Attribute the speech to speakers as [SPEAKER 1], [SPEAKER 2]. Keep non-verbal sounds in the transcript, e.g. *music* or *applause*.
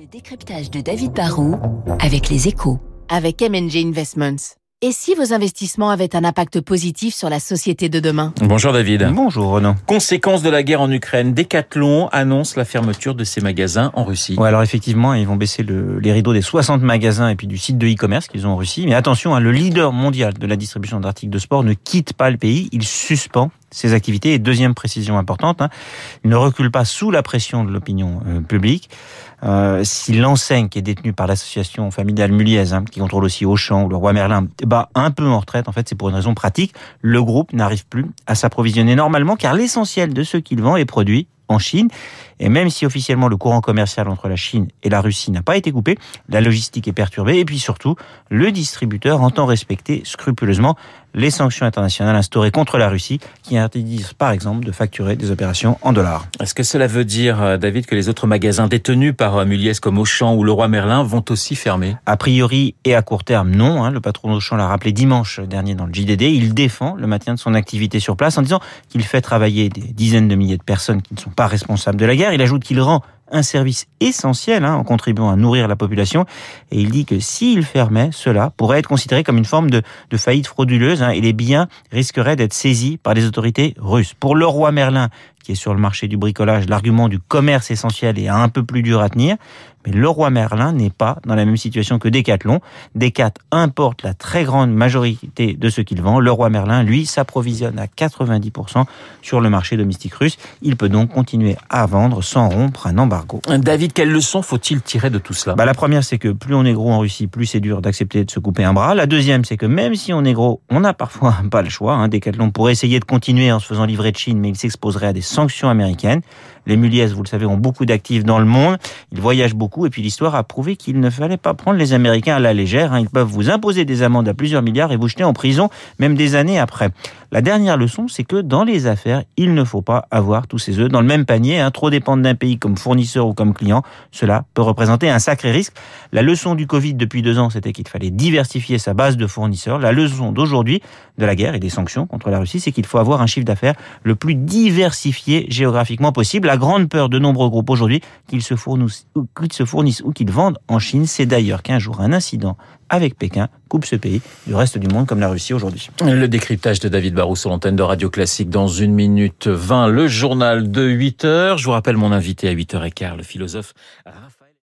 [SPEAKER 1] Le décryptage de David Barrault avec les échos.
[SPEAKER 2] Avec MNG Investments. Et si vos investissements avaient un impact positif sur la société de demain?
[SPEAKER 3] Bonjour David.
[SPEAKER 4] Bonjour Renaud.
[SPEAKER 3] Conséquence de la guerre en Ukraine, Decathlon annonce la fermeture de ses magasins en Russie.
[SPEAKER 4] Ouais, alors effectivement, ils vont baisser le, les rideaux des 60 magasins et puis du site de e-commerce qu'ils ont en Russie. Mais attention, hein, le leader mondial de la distribution d'articles de sport ne quitte pas le pays, il suspend ses activités. Et deuxième précision importante, hein, il ne recule pas sous la pression de l'opinion euh, publique. Euh, si l'enseigne qui est détenue par l'association familiale Muliez, hein, qui contrôle aussi Auchan ou le Roi Merlin, bat un peu en retraite, en fait, c'est pour une raison pratique. Le groupe n'arrive plus à s'approvisionner normalement car l'essentiel de ce qu'il vend est produit en Chine. Et même si officiellement le courant commercial entre la Chine et la Russie n'a pas été coupé, la logistique est perturbée et puis surtout, le distributeur entend respecter scrupuleusement les sanctions internationales instaurées contre la Russie qui interdisent par exemple de facturer des opérations en dollars.
[SPEAKER 3] Est-ce que cela veut dire, euh, David, que les autres magasins détenus par euh, Muliez comme Auchan ou le Roi Merlin vont aussi fermer?
[SPEAKER 4] A priori et à court terme, non. Hein. Le patron d'Auchan l'a rappelé dimanche dernier dans le JDD. Il défend le maintien de son activité sur place en disant qu'il fait travailler des dizaines de milliers de personnes qui ne sont pas responsables de la guerre. Il ajoute qu'il rend un service essentiel hein, en contribuant à nourrir la population. Et il dit que s'il fermait, cela pourrait être considéré comme une forme de, de faillite frauduleuse hein, et les biens risqueraient d'être saisis par les autorités russes. Pour le roi Merlin, qui est sur le marché du bricolage, l'argument du commerce essentiel est un peu plus dur à tenir. Mais le roi Merlin n'est pas dans la même situation que Decathlon. Decat importe la très grande majorité de ce qu'il vend. Le roi Merlin, lui, s'approvisionne à 90% sur le marché domestique russe. Il peut donc continuer à vendre sans rompre un embargo.
[SPEAKER 3] David, quelle leçon faut-il tirer de tout cela?
[SPEAKER 4] Bah, La première, c'est que plus on est gros en Russie, plus c'est dur d'accepter de se couper un bras. La deuxième, c'est que même si on est gros, on n'a parfois *laughs* pas le choix. Hein. Decathlon pourrait essayer de continuer en se faisant livrer de Chine, mais il s'exposerait à des sanctions américaines. Les Muliez, vous le savez, ont beaucoup d'actifs dans le monde. Ils voyagent beaucoup et puis l'histoire a prouvé qu'il ne fallait pas prendre les Américains à la légère. Hein. Ils peuvent vous imposer des amendes à plusieurs milliards et vous jeter en prison, même des années après. La dernière leçon, c'est que dans les affaires, il ne faut pas avoir tous ses œufs dans le même panier. Hein. Trop dépendre d'un pays comme fournisseur ou comme client, cela peut représenter un sacré risque. La leçon du Covid depuis deux ans, c'était qu'il fallait diversifier sa base de fournisseurs. La leçon d'aujourd'hui, de la guerre et des sanctions contre la Russie, c'est qu'il faut avoir un chiffre d'affaires le plus diversifié géographiquement possible. La grande peur de nombreux groupes aujourd'hui, qu'ils se se fournissent ou qu'ils vendent en Chine, c'est d'ailleurs qu'un jour un incident avec Pékin coupe ce pays du reste du monde comme la Russie aujourd'hui.
[SPEAKER 3] Le décryptage de David Barrou sur l'antenne de Radio Classique dans une minute 20, le journal de 8 heures. Je vous rappelle mon invité à 8h15, le philosophe